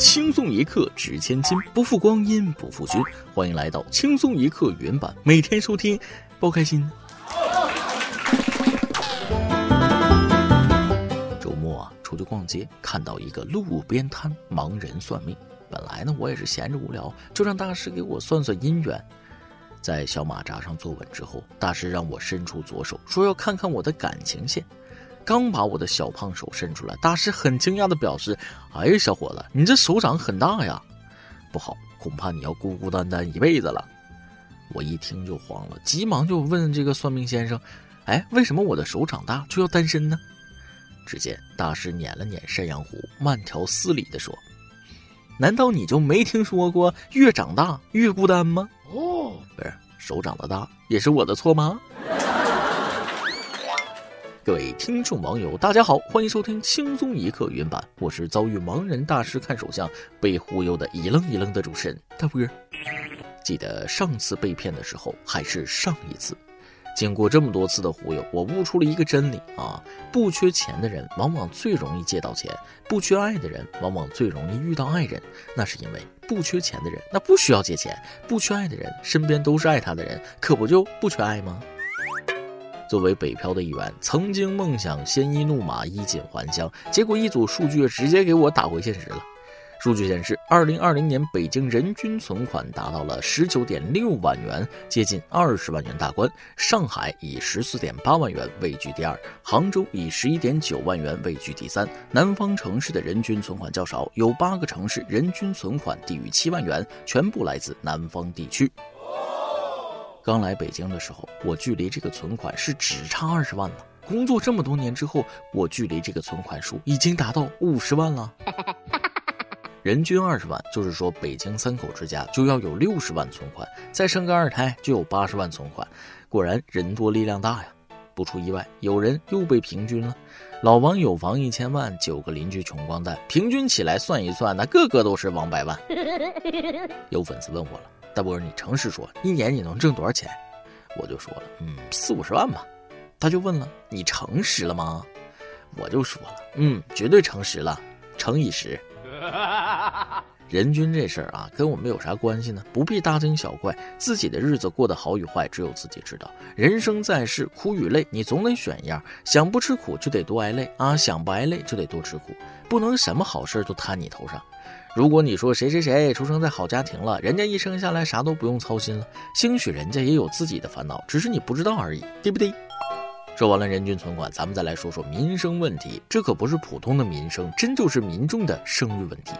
轻松一刻值千金，不负光阴不负君。欢迎来到轻松一刻原版，每天收听，包开心。周末啊，出去逛街，看到一个路边摊盲人算命。本来呢，我也是闲着无聊，就让大师给我算算姻缘。在小马扎上坐稳之后，大师让我伸出左手，说要看看我的感情线。刚把我的小胖手伸出来，大师很惊讶的表示：“哎呀，小伙子，你这手掌很大呀，不好，恐怕你要孤孤单单一辈子了。”我一听就慌了，急忙就问这个算命先生：“哎，为什么我的手掌大却要单身呢？”只见大师捻了捻山羊胡，慢条斯理的说：“难道你就没听说过越长大越孤单吗？”哦，不是，手掌的大也是我的错吗？各位听众网友，大家好，欢迎收听轻松一刻原版，我是遭遇盲人大师看手相被忽悠的一愣一愣的主持人大波。记得上次被骗的时候，还是上一次。经过这么多次的忽悠，我悟出了一个真理啊：不缺钱的人往往最容易借到钱，不缺爱的人往往最容易遇到爱人。那是因为不缺钱的人那不需要借钱，不缺爱的人身边都是爱他的人，可不就不缺爱吗？作为北漂的一员，曾经梦想鲜衣怒马、衣锦还乡，结果一组数据直接给我打回现实了。数据显示，二零二零年北京人均存款达到了十九点六万元，接近二十万元大关。上海以十四点八万元位居第二，杭州以十一点九万元位居第三。南方城市的人均存款较少，有八个城市人均存款低于七万元，全部来自南方地区。刚来北京的时候，我距离这个存款是只差二十万了。工作这么多年之后，我距离这个存款数已经达到五十万了。人均二十万，就是说北京三口之家就要有六十万存款，再生个二胎就有八十万存款。果然人多力量大呀！不出意外，有人又被平均了。老王有房一千万，九个邻居穷光蛋，平均起来算一算，那个个都是王百万。有粉丝问我了。大波，你诚实说，一年你能挣多少钱？我就说了，嗯，四五十万吧。他就问了，你诚实了吗？我就说了，嗯，绝对诚实了，乘以十。人均这事儿啊，跟我们有啥关系呢？不必大惊小怪，自己的日子过得好与坏，只有自己知道。人生在世，苦与累，你总得选一样。想不吃苦，就得多挨累啊；想不挨累，就得多吃苦，不能什么好事都摊你头上。如果你说谁谁谁出生在好家庭了，人家一生下来啥都不用操心了，兴许人家也有自己的烦恼，只是你不知道而已，对不对？说完了人均存款，咱们再来说说民生问题，这可不是普通的民生，真就是民众的生育问题。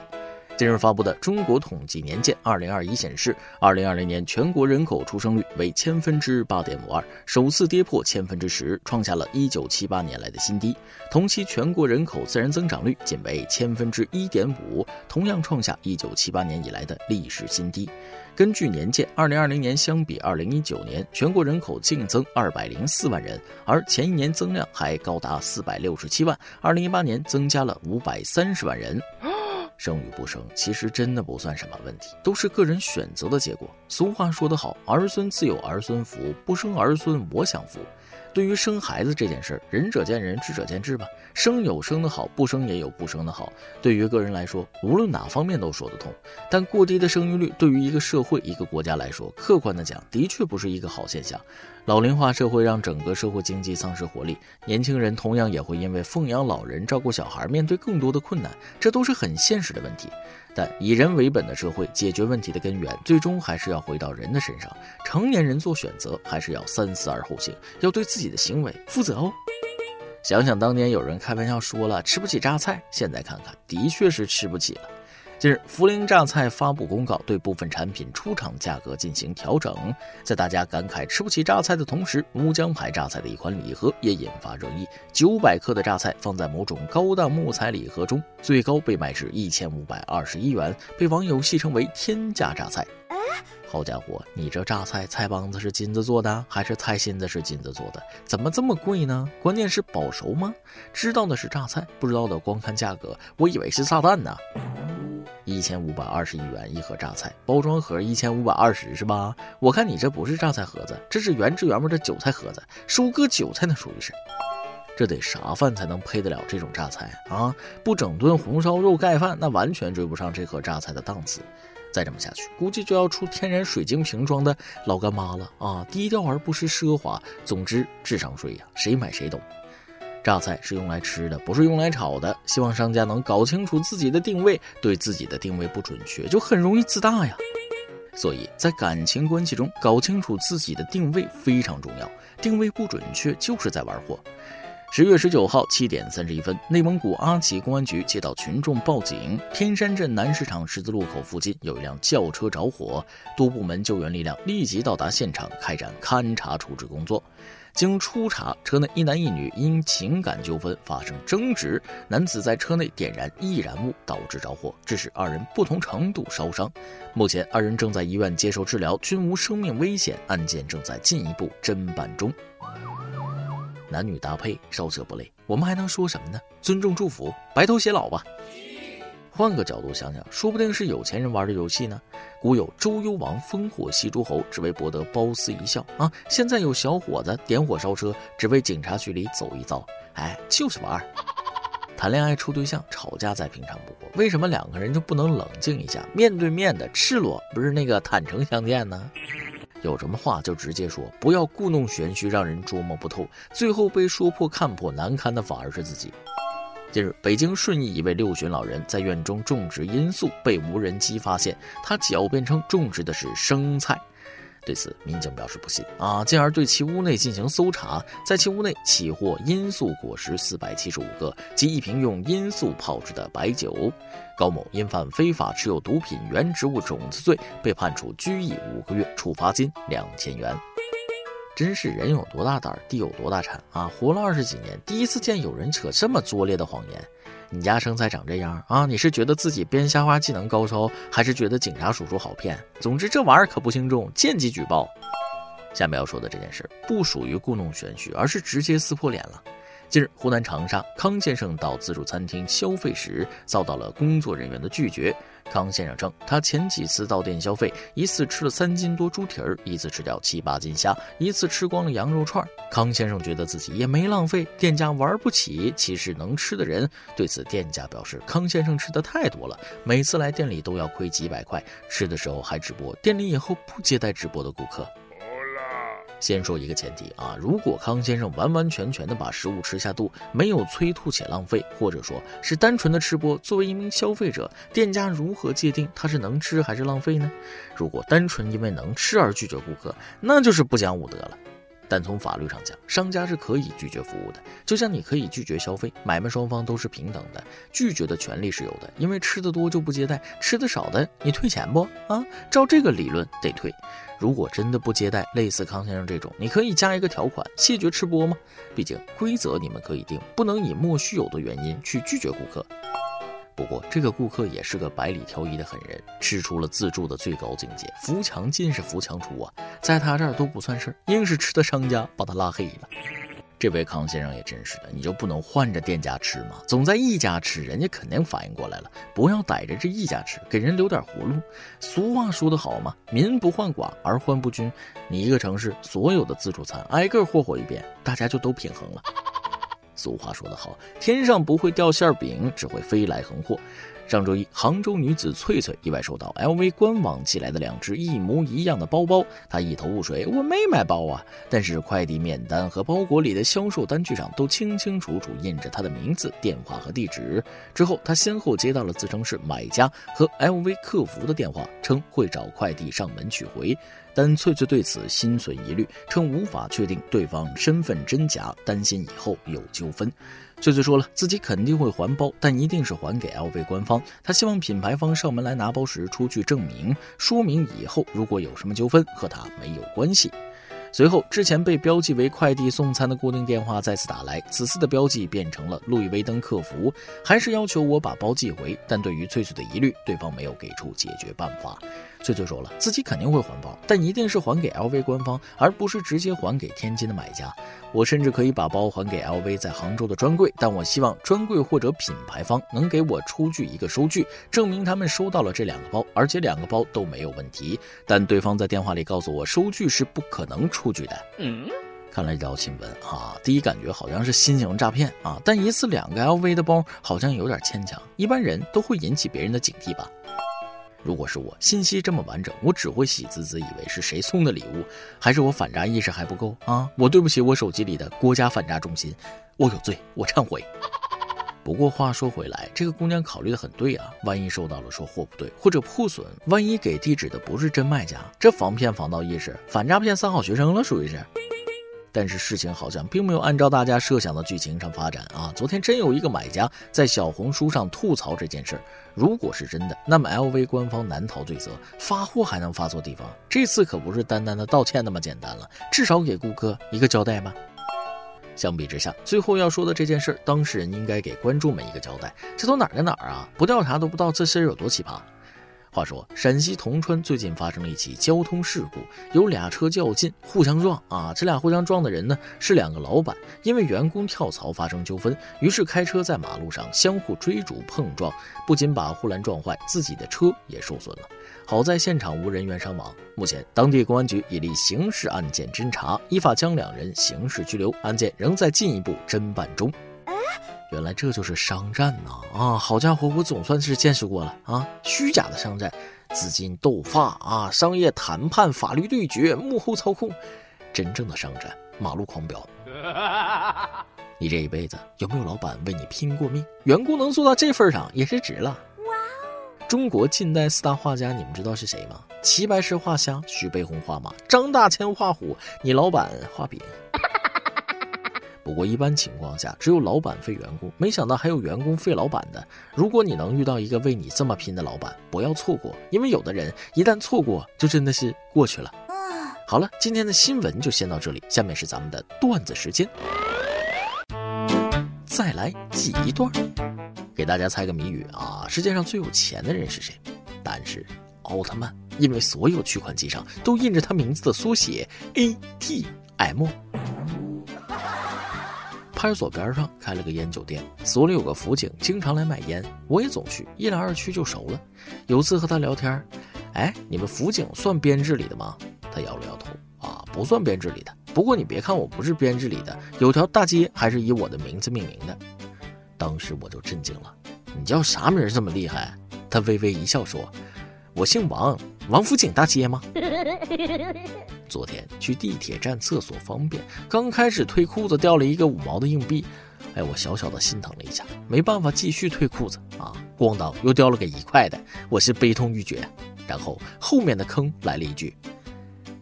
近日发布的《中国统计年鉴二零二一》显示，二零二零年全国人口出生率为千分之八点五二，首次跌破千分之十，创下了一九七八年来的新低。同期全国人口自然增长率仅为千分之一点五，同样创下一九七八年以来的历史新低。根据年鉴，二零二零年相比二零一九年，全国人口净增二百零四万人，而前一年增量还高达四百六十七万，二零一八年增加了五百三十万人。生与不生，其实真的不算什么问题，都是个人选择的结果。俗话说得好，儿孙自有儿孙福，不生儿孙我享福。对于生孩子这件事儿，仁者见仁，智者见智吧。生有生的好，不生也有不生的好。对于个人来说，无论哪方面都说得通。但过低的生育率对于一个社会、一个国家来说，客观的讲，的确不是一个好现象。老龄化社会让整个社会经济丧失活力，年轻人同样也会因为奉养老人、照顾小孩面对更多的困难，这都是很现实的问题。但以人为本的社会，解决问题的根源，最终还是要回到人的身上。成年人做选择，还是要三思而后行，要对自己的行为负责哦。想想当年有人开玩笑说了吃不起榨菜，现在看看，的确是吃不起了。近日，涪陵榨菜发布公告，对部分产品出厂价格进行调整。在大家感慨吃不起榨菜的同时，乌江牌榨菜的一款礼盒也引发热议。九百克的榨菜放在某种高档木材礼盒中，最高被卖至一千五百二十一元，被网友戏称为“天价榨菜”。好家伙，你这榨菜菜帮子是金子做的，还是菜心子是金子做的？怎么这么贵呢？关键是保熟吗？知道的是榨菜，不知道的光看价格，我以为是炸弹呢。一千五百二十一元一盒榨菜，包装盒一千五百二十是吧？我看你这不是榨菜盒子，这是原汁原味的韭菜盒子，收割韭菜呢，属于是。这得啥饭才能配得了这种榨菜啊？不整顿红烧肉盖饭，那完全追不上这盒榨菜的档次。再这么下去，估计就要出天然水晶瓶装的老干妈了啊！低调而不失奢华，总之智商税呀，谁买谁懂。榨菜是用来吃的，不是用来炒的。希望商家能搞清楚自己的定位，对自己的定位不准确，就很容易自大呀。所以在感情关系中，搞清楚自己的定位非常重要。定位不准确，就是在玩火。十月十九号七点三十一分，内蒙古阿旗公安局接到群众报警，天山镇南市场十字路口附近有一辆轿车着火，多部门救援力量立即到达现场，开展勘查处置工作。经初查，车内一男一女因情感纠纷发生争执，男子在车内点燃易燃物，导致着火，致使二人不同程度烧伤。目前二人正在医院接受治疗，均无生命危险，案件正在进一步侦办中。男女搭配，少者不累。我们还能说什么呢？尊重祝福，白头偕老吧。换个角度想想，说不定是有钱人玩的游戏呢。古有周幽王烽火戏诸侯，只为博得褒姒一笑啊。现在有小伙子点火烧车，只为警察局里走一遭。哎，就是玩。谈恋爱处对象，吵架再平常不过，为什么两个人就不能冷静一下，面对面的赤裸，不是那个坦诚相见呢？有什么话就直接说，不要故弄玄虚，让人捉摸不透，最后被说破看破，难堪的反而是自己。近日，北京顺义一位六旬老人在院中种植罂粟，被无人机发现，他狡辩称种植的是生菜。对此，民警表示不信啊，进而对其屋内进行搜查，在其屋内起获罂粟果实四百七十五个及一瓶用罂粟泡制的白酒。高某因犯非法持有毒品原植物种子罪，被判处拘役五个月，处罚金两千元。真是人有多大胆，地有多大产啊！活了二十几年，第一次见有人扯这么拙劣的谎言。你家生菜长这样啊？你是觉得自己编瞎话技能高超，还是觉得警察叔叔好骗？总之这玩意儿可不轻重，见机举报。下面要说的这件事不属于故弄玄虚，而是直接撕破脸了。近日，湖南长沙康先生到自助餐厅消费时，遭到了工作人员的拒绝。康先生称，他前几次到店消费，一次吃了三斤多猪蹄儿，一次吃掉七八斤虾，一次吃光了羊肉串。康先生觉得自己也没浪费，店家玩不起，岂是能吃的人？对此，店家表示，康先生吃的太多了，每次来店里都要亏几百块，吃的时候还直播，店里以后不接待直播的顾客。先说一个前提啊，如果康先生完完全全的把食物吃下肚，没有催吐且浪费，或者说是单纯的吃播，作为一名消费者，店家如何界定他是能吃还是浪费呢？如果单纯因为能吃而拒绝顾客，那就是不讲武德了。但从法律上讲，商家是可以拒绝服务的，就像你可以拒绝消费，买卖双方都是平等的，拒绝的权利是有的。因为吃的多就不接待，吃的少的你退钱不啊？照这个理论得退。如果真的不接待，类似康先生这种，你可以加一个条款，谢绝吃播吗？毕竟规则你们可以定，不能以莫须有的原因去拒绝顾客。不过，这个顾客也是个百里挑一的狠人，吃出了自助的最高境界，扶墙进是扶墙出啊，在他这儿都不算事儿，硬是吃的商家把他拉黑了。这位康先生也真是的，你就不能换着店家吃吗？总在一家吃，人家肯定反应过来了，不要逮着这一家吃，给人留点活路。俗话说得好嘛，民不患寡而患不均。你一个城市所有的自助餐挨个霍霍一遍，大家就都平衡了。俗话说得好，天上不会掉馅饼，只会飞来横祸。上周一，杭州女子翠翠意外收到 LV 官网寄来的两只一模一样的包包，她一头雾水，我没买包啊！但是快递面单和包裹里的销售单据上都清清楚楚印着她的名字、电话和地址。之后，她先后接到了自称是买家和 LV 客服的电话，称会找快递上门取回。但翠翠对此心存疑虑，称无法确定对方身份真假，担心以后有纠纷。翠翠说了，自己肯定会还包，但一定是还给 LV 官方。她希望品牌方上门来拿包时出具证明，说明以后如果有什么纠纷，和她没有关系。随后，之前被标记为快递送餐的固定电话再次打来，此次的标记变成了路易威登客服，还是要求我把包寄回。但对于翠翠的疑虑，对方没有给出解决办法。翠翠说了，自己肯定会还包，但一定是还给 LV 官方，而不是直接还给天津的买家。我甚至可以把包还给 LV 在杭州的专柜，但我希望专柜或者品牌方能给我出具一个收据，证明他们收到了这两个包，而且两个包都没有问题。但对方在电话里告诉我，收据是不可能出具的。嗯。看了这条新闻啊，第一感觉好像是新型诈骗啊，但一次两个 LV 的包好像有点牵强，一般人都会引起别人的警惕吧。如果是我，信息这么完整，我只会喜滋滋以为是谁送的礼物，还是我反诈意识还不够啊？我对不起我手机里的国家反诈中心，我有罪，我忏悔。不过话说回来，这个姑娘考虑的很对啊，万一收到了说货不对或者破损，万一给地址的不是真卖家，这防骗防盗意识，反诈骗三好学生了，属于是。但是事情好像并没有按照大家设想的剧情上发展啊！昨天真有一个买家在小红书上吐槽这件事儿，如果是真的，那么 LV 官方难逃罪责，发货还能发错地方，这次可不是单单的道歉那么简单了，至少给顾客一个交代吧。相比之下，最后要说的这件事儿，当事人应该给观众们一个交代，这都哪儿跟哪儿啊？不调查都不知道这事儿有多奇葩。话说，陕西铜川最近发生了一起交通事故，有俩车较劲，互相撞啊！这俩互相撞的人呢，是两个老板，因为员工跳槽发生纠纷，于是开车在马路上相互追逐碰撞，不仅把护栏撞坏，自己的车也受损了。好在现场无人员伤亡。目前，当地公安局已立刑事案件侦查，依法将两人刑事拘留，案件仍在进一步侦办中。原来这就是商战呐！啊，好家伙，我总算是见识过了啊！虚假的商战，资金斗法啊，商业谈判、法律对决、幕后操控，真正的商战，马路狂飙。你这一辈子有没有老板为你拼过命？员工能做到这份上也是值了。哇哦！中国近代四大画家，你们知道是谁吗？齐白石画虾，徐悲鸿画马，张大千画虎，你老板画饼。不过一般情况下，只有老板费员工，没想到还有员工费老板的。如果你能遇到一个为你这么拼的老板，不要错过，因为有的人一旦错过，就真的是过去了。好了，今天的新闻就先到这里，下面是咱们的段子时间。再来记一段，给大家猜个谜语啊！世界上最有钱的人是谁？答案是奥特曼，因为所有取款机上都印着他名字的缩写 ATM。派出所边上开了个烟酒店，所里有个辅警，经常来买烟，我也总去，一来二去就熟了。有次和他聊天，哎，你们辅警算编制里的吗？他摇了摇头，啊，不算编制里的。不过你别看我不是编制里的，有条大街还是以我的名字命名的。当时我就震惊了，你叫啥名这么厉害？他微微一笑说，我姓王，王府井大街吗？昨天去地铁站厕所方便，刚开始退裤子掉了一个五毛的硬币，哎，我小小的心疼了一下，没办法继续退裤子啊，咣当又掉了个一块的，我是悲痛欲绝。然后后面的坑来了一句：“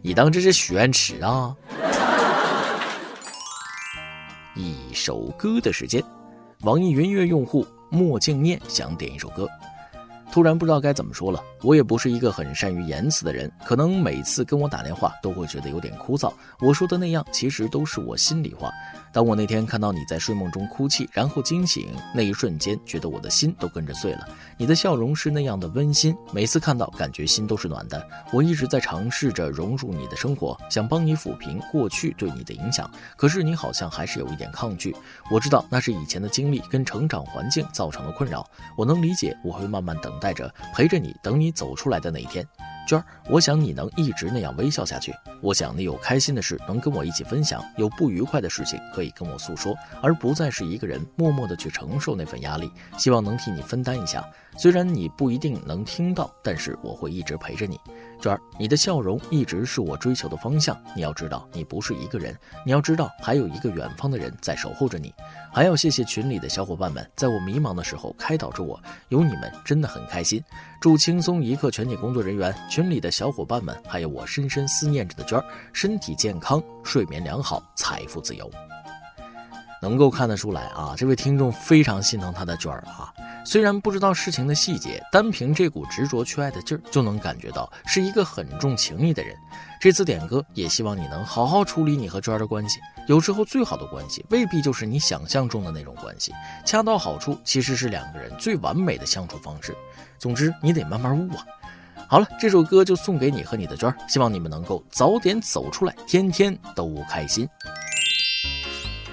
你当这是许愿池啊？” 一首歌的时间，网易云音乐用户墨镜念想点一首歌。突然不知道该怎么说了，我也不是一个很善于言辞的人，可能每次跟我打电话都会觉得有点枯燥。我说的那样，其实都是我心里话。当我那天看到你在睡梦中哭泣，然后惊醒，那一瞬间，觉得我的心都跟着碎了。你的笑容是那样的温馨，每次看到，感觉心都是暖的。我一直在尝试着融入你的生活，想帮你抚平过去对你的影响，可是你好像还是有一点抗拒。我知道那是以前的经历跟成长环境造成的困扰，我能理解，我会慢慢等带着，陪着你，等你走出来的那一天。娟儿，我想你能一直那样微笑下去。我想你有开心的事能跟我一起分享，有不愉快的事情可以跟我诉说，而不再是一个人默默的去承受那份压力。希望能替你分担一下，虽然你不一定能听到，但是我会一直陪着你。娟儿，你的笑容一直是我追求的方向。你要知道，你不是一个人，你要知道还有一个远方的人在守候着你。还要谢谢群里的小伙伴们，在我迷茫的时候开导着我，有你们真的很开心。祝轻松一刻全体工作人员、群里的小伙伴们，还有我深深思念着的娟儿，身体健康，睡眠良好，财富自由。能够看得出来啊，这位听众非常心疼他的娟儿啊。虽然不知道事情的细节，单凭这股执着去爱的劲儿，就能感觉到是一个很重情义的人。这次点歌，也希望你能好好处理你和娟儿的关系。有时候最好的关系，未必就是你想象中的那种关系。恰到好处，其实是两个人最完美的相处方式。总之，你得慢慢悟啊。好了，这首歌就送给你和你的娟儿，希望你们能够早点走出来，天天都开心。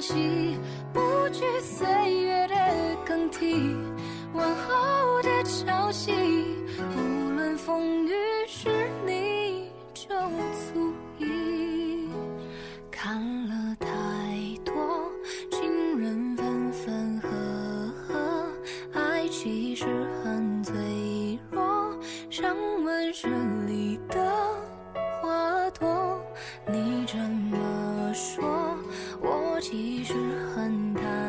起，不惧岁月的更替，恨他。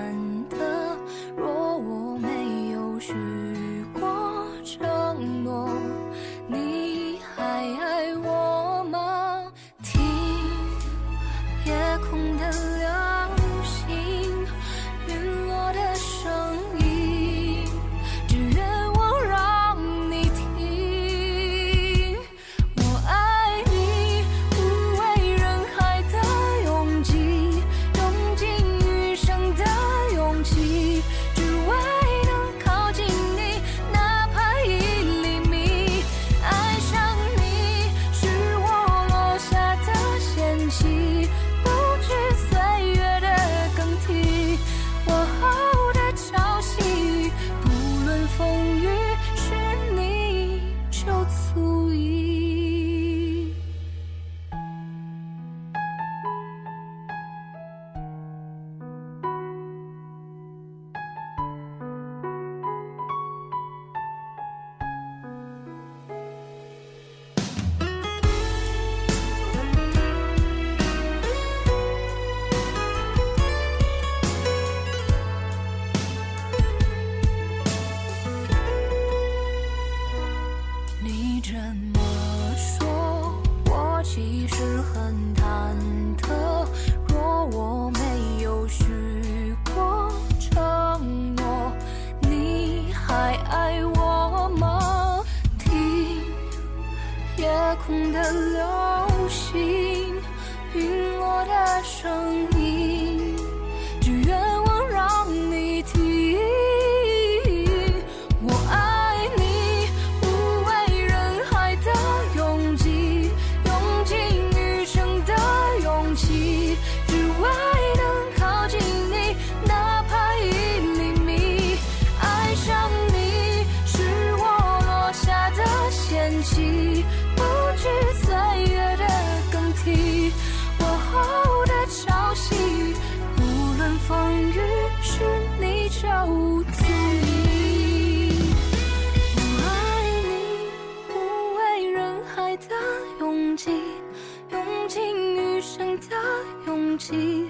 起